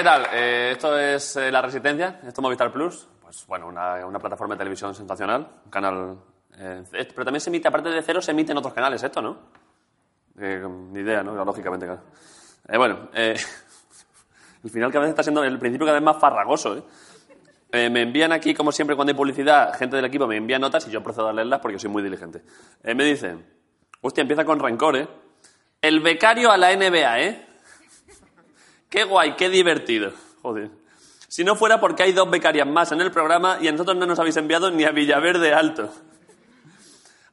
¿Qué tal? Eh, esto es eh, La Resistencia, esto es Movistar Plus. Pues bueno, una, una plataforma de televisión sensacional, canal... eh, pero también se emite, aparte de cero, se emite en otros canales esto, ¿no? Ni idea, ¿no? Lógicamente, claro. Bueno, el final cada vez está siendo, el principio cada vez más farragoso. Eh, me envían aquí, como siempre, cuando hay publicidad, gente del equipo me envía notas y yo procedo a leerlas porque soy muy diligente. Eh, me dicen, hostia, empieza con rencor, ¿eh? El becario a la NBA, ¿eh? Qué guay, qué divertido. Joder. Si no fuera porque hay dos becarias más en el programa y a nosotros no nos habéis enviado ni a Villaverde Alto.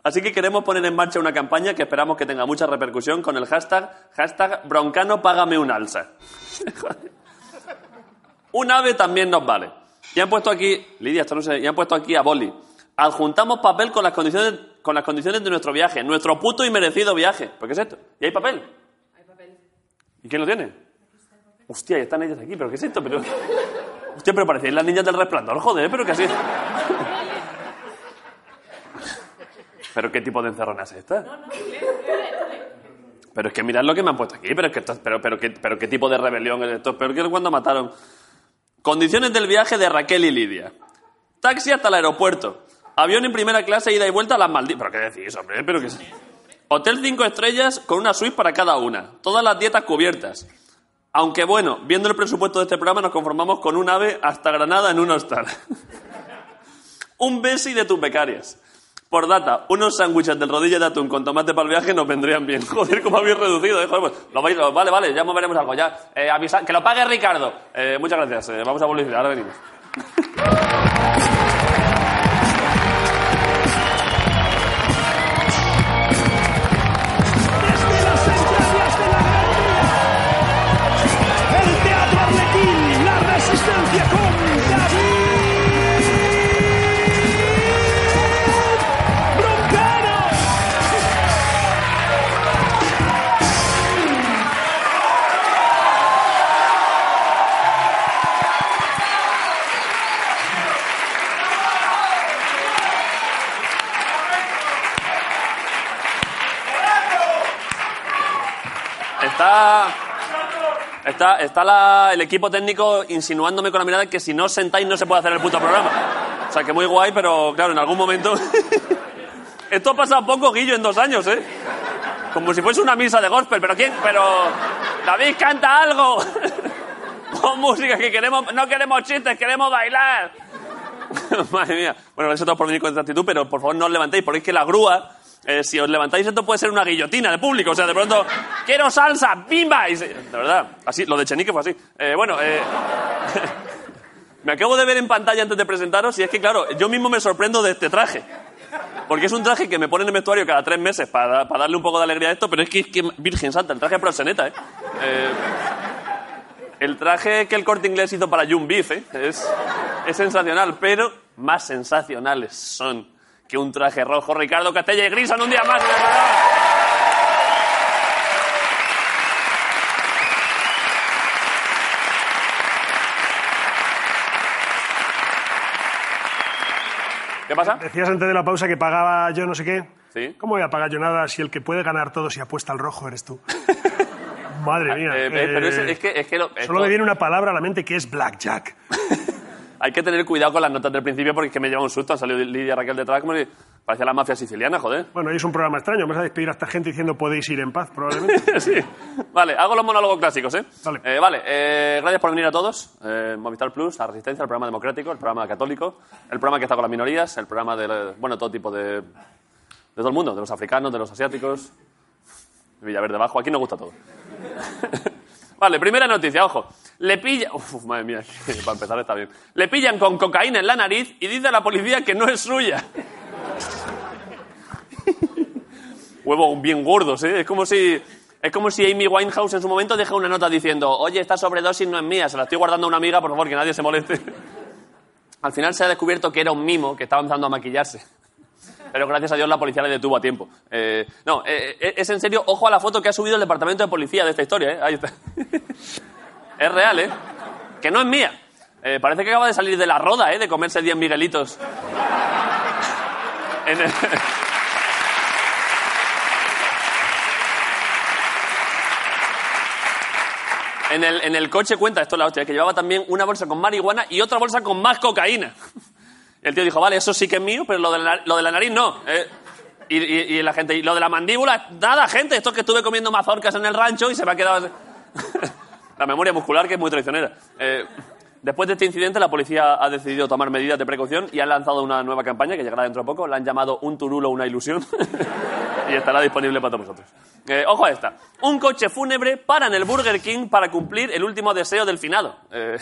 Así que queremos poner en marcha una campaña que esperamos que tenga mucha repercusión con el hashtag, hashtag broncano págame un alza. Un ave también nos vale. Y han puesto aquí, Lidia, esto no sé, y han puesto aquí a Boli. Adjuntamos papel con las condiciones, con las condiciones de nuestro viaje, nuestro puto y merecido viaje. ¿Por qué es esto? ¿Y hay papel? Hay papel. ¿Y quién lo tiene? Hostia, ya están ellas aquí, pero ¿qué es esto? Pero... Hostia, pero parecéis las niñas del resplandor, joder, pero que así. ¿Pero qué tipo de encerrona es esta? Pero es que mirad lo que me han puesto aquí, pero es que esto- pero, pero, ¿qué, pero qué tipo de rebelión es esto, peor que cuando mataron. Condiciones del viaje de Raquel y Lidia. Taxi hasta el aeropuerto. Avión en primera clase, ida y vuelta a las Maldivas. ¿Pero qué decís, hombre? ¿Pero qué? Hotel cinco estrellas con una suite para cada una. Todas las dietas cubiertas. Aunque bueno, viendo el presupuesto de este programa nos conformamos con un ave hasta Granada en un hostal. un besi de tus becarias. Por data, unos sándwiches del rodillo de atún con tomate para el viaje nos vendrían bien. Joder, cómo habéis reducido, ¿eh? Joder, pues, lo vais- lo- vale, vale, ya moveremos algo, ya. Eh, avisa- que lo pague Ricardo. Eh, muchas gracias, eh, vamos a publicidad, ahora venimos. Está. Está, está la- el equipo técnico insinuándome con la mirada que si no os sentáis no se puede hacer el puto programa. O sea, que muy guay, pero claro, en algún momento. Esto ha pasado poco, Guillo, en dos años, ¿eh? Como si fuese una misa de gospel, pero ¿quién? Pero. David, canta algo. Con música, que queremos. No queremos chistes, queremos bailar. Madre mía. Bueno, gracias a todos por venir con esta actitud, pero por favor no os levantéis, porque es que la grúa, eh, si os levantáis, esto puede ser una guillotina de público. O sea, de pronto, quiero salsa, bimba. Y de verdad, así, lo de Chenique fue así. Eh, bueno, eh, me acabo de ver en pantalla antes de presentaros y es que, claro, yo mismo me sorprendo de este traje. Porque es un traje que me ponen en el vestuario cada tres meses para, para darle un poco de alegría a esto, pero es que, es Virgen Santa, el traje de proxeneta, ¿eh? Eh, el traje que el corte inglés hizo para June Beef, ¿eh? Es, es sensacional, pero más sensacionales son que un traje rojo. Ricardo Castella y Grison un día más. ¿Qué pasa? Decías antes de la pausa que pagaba yo no sé qué. Sí. ¿Cómo voy a pagar yo nada si el que puede ganar todo si apuesta al rojo eres tú? Madre mía. Eh, eh, pero es, eh, es que, es que lo- Solo me viene una palabra a la mente que es blackjack. hay que tener cuidado con las notas del principio porque es que me lleva un susto. Ha salido Lidia Raquel detrás como si parecía la mafia siciliana, joder. Bueno, hoy es un programa extraño. Vamos a despedir a esta gente diciendo podéis ir en paz, probablemente. sí. Vale, hago los monólogos clásicos, ¿eh? Vale. Eh, vale, eh, gracias por venir a todos. Eh, Movistar Plus, La Resistencia, el programa democrático, el programa católico, el programa que está con las minorías, el programa de, bueno, todo tipo de... de todo el mundo, de los africanos, de los asiáticos, Villaverde Bajo, aquí nos gusta todo. vale, primera noticia, ojo. Le pilla... Uf, madre mía, para empezar está bien. Le pillan con cocaína en la nariz y dice a la policía que no es suya. Huevos bien gordos, ¿eh? Es como si... Es como si Amy Winehouse en su momento deja una nota diciendo, oye, esta sobredosis no es mía, se la estoy guardando a una amiga, por favor, que nadie se moleste. Al final se ha descubierto que era un mimo que estaba empezando a maquillarse. Pero gracias a Dios la policía le detuvo a tiempo. Eh, no, eh, eh, es en serio, ojo a la foto que ha subido el departamento de policía de esta historia, ¿eh? Ahí está. es real, ¿eh? Que no es mía. Eh, parece que acaba de salir de la roda, ¿eh? De comerse 10 miguelitos. En el- En el, en el coche cuenta, esto es la hostia, que llevaba también una bolsa con marihuana y otra bolsa con más cocaína. El tío dijo, vale, eso sí que es mío, pero lo de la, de la nariz no. Eh, y, y- y la gente, y lo de la mandíbula, nada, gente, esto es que estuve comiendo mazorcas en el rancho y se me ha quedado... la memoria muscular que es muy traicionera. Eh, después de este incidente, la policía ha decidido tomar medidas de precaución y han lanzado una nueva campaña que llegará dentro de poco. La han llamado Un turulo, una ilusión. y estará disponible para todos vosotros. Eh, ojo a esta. Un coche fúnebre para en el Burger King para cumplir el último deseo del finado. Eh,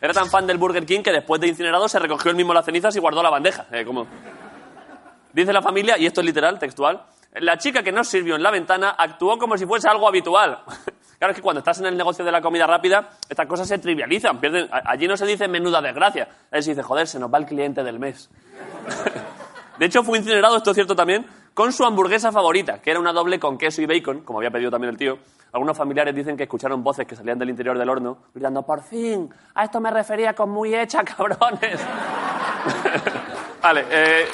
era tan fan del Burger King que después de incinerado se recogió el mismo las cenizas y guardó la bandeja. Como... Dice la familia, y esto es literal, textual, la chica que nos sirvió en la ventana actuó como si fuese algo habitual. Claro, es que cuando estás en el negocio de la comida rápida, estas cosas se trivializan. Pierden, allí no se dice menuda desgracia. Ahí se dice, joder, se nos va el cliente del mes. De hecho, fue incinerado, esto es cierto también, con su hamburguesa favorita, que era una doble con queso y bacon, como había pedido también el tío. Algunos familiares dicen que escucharon voces que salían del interior del horno, gritando, por fin, a esto me refería con muy hecha, cabrones. vale, eh...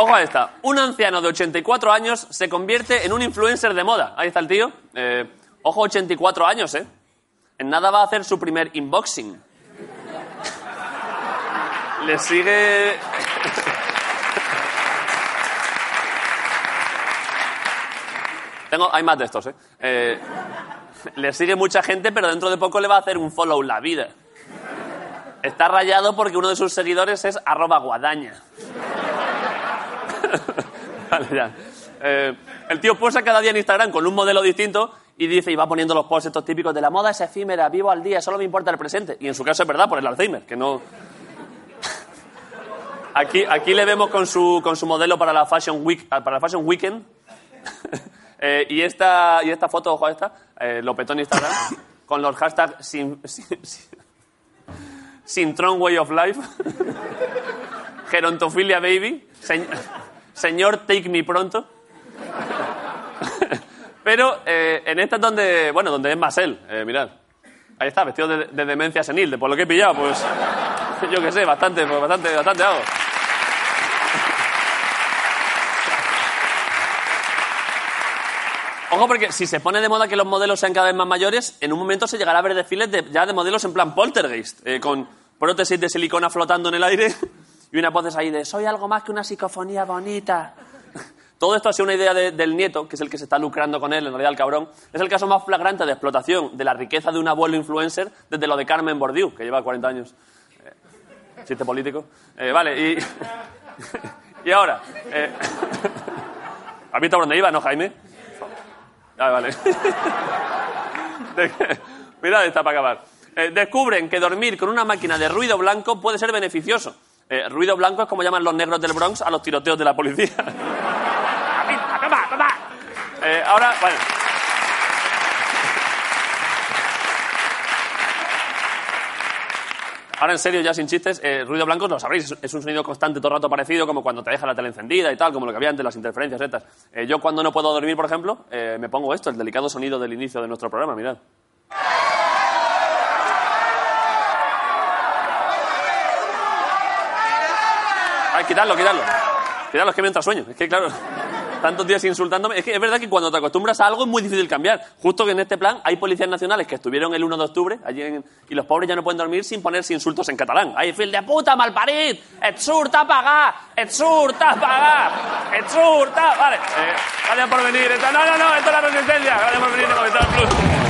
Ojo a esta. Un anciano de 84 años se convierte en un influencer de moda. Ahí está el tío. Eh, ojo, 84 años, ¿eh? En nada va a hacer su primer unboxing. Le sigue... Tengo, hay más de estos, ¿eh? Eh, Le sigue mucha gente, pero dentro de poco le va a hacer un follow la vida. Está rayado porque uno de sus seguidores es arroba guadaña. Vale, ya. Eh, el tío posa cada día en Instagram con un modelo distinto y dice, y va poniendo los posts estos típicos de la moda es efímera, vivo al día, solo me importa el presente. Y en su caso es verdad, por el Alzheimer, que no... Aquí, aquí le vemos con su, con su modelo para la Fashion Week, ah, para la Fashion Weekend. Eh, y, esta, y esta foto, ojo a esta, eh, lo petó en Instagram, con los hashtags sin, sin, sin, Sintron Way of Life, Gerontofilia Baby, Señor Take Me Pronto. Pero eh, en esta es donde, bueno, donde es más él, eh, mirad. Ahí está, vestido de, de demencia senil, de por lo que he pillado, pues yo qué sé, bastante, pues, bastante, bastante hago. Ojo, porque si se pone de moda que los modelos sean cada vez más mayores, en un momento se llegará a ver desfiles de, ya de modelos en plan poltergeist, eh, con prótesis de silicona flotando en el aire y unas voces ahí de soy algo más que una psicofonía bonita. Todo esto ha sido una idea de- del nieto, que es el que se está lucrando con él, en realidad el cabrón. Es el caso más flagrante de explotación de la riqueza de un abuelo influencer desde lo de Carmen Bordiú, que lleva 40 años. Eh, chiste político. Eh, vale, y... y ahora... Eh, ¿Has visto por dónde iba, no, Jaime? Ah, vale. Mirad esta para acabar. Eh, descubren que dormir con una máquina de ruido blanco puede ser beneficioso. Eh, ruido blanco es como llaman los negros del Bronx a los tiroteos de la policía. Eh, ahora, bueno. Ahora en serio, ya sin chistes, eh, ruido blanco lo sabréis, es un sonido constante todo el rato parecido, como cuando te deja la tele encendida y tal, como lo que había antes, las interferencias estas. Eh, yo cuando no puedo dormir, por ejemplo, eh, me pongo esto, el delicado sonido del inicio de nuestro programa, mirad. Quitarlo, quitarlo. Quitarlo, es que me entra sueño. Es que, claro, tantos días insultándome. Es que es verdad que cuando te acostumbras a algo es muy difícil cambiar. Justo que en este plan hay policías nacionales que estuvieron el 1 de octubre allí en- y los pobres ya no pueden dormir sin ponerse insultos en catalán. ¡Ay, fil de puta, malparit! ¡Et surt a pagar! ¡Et surt a pagar! ¡Et surt a... Vale, eh, gracias por venir. No, no, no, esto es la resistencia. Gracias por venir a Movistar Plus.